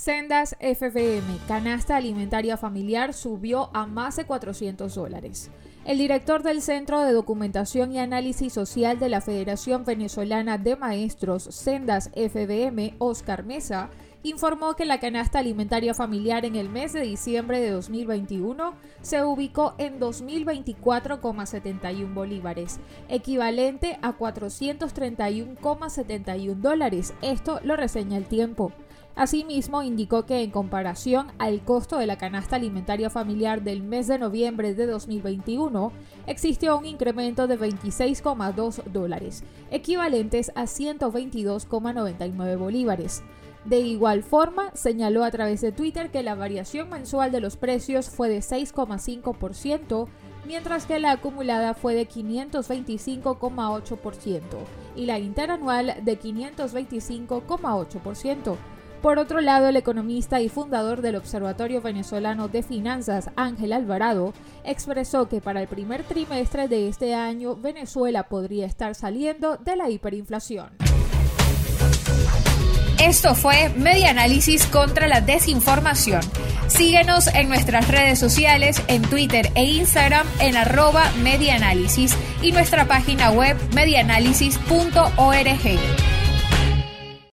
Sendas FBM, canasta alimentaria familiar, subió a más de 400 dólares. El director del Centro de Documentación y Análisis Social de la Federación Venezolana de Maestros, Sendas FBM, Oscar Mesa, informó que la canasta alimentaria familiar en el mes de diciembre de 2021 se ubicó en 2.024,71 bolívares, equivalente a 431,71 dólares. Esto lo reseña el tiempo. Asimismo, indicó que en comparación al costo de la canasta alimentaria familiar del mes de noviembre de 2021, existió un incremento de 26,2 dólares, equivalentes a 122,99 bolívares. De igual forma, señaló a través de Twitter que la variación mensual de los precios fue de 6,5%, mientras que la acumulada fue de 525,8% y la interanual de 525,8%. Por otro lado, el economista y fundador del Observatorio Venezolano de Finanzas, Ángel Alvarado, expresó que para el primer trimestre de este año Venezuela podría estar saliendo de la hiperinflación. Esto fue Media Análisis contra la Desinformación. Síguenos en nuestras redes sociales, en Twitter e Instagram en arroba medianálisis y nuestra página web medianálisis.org.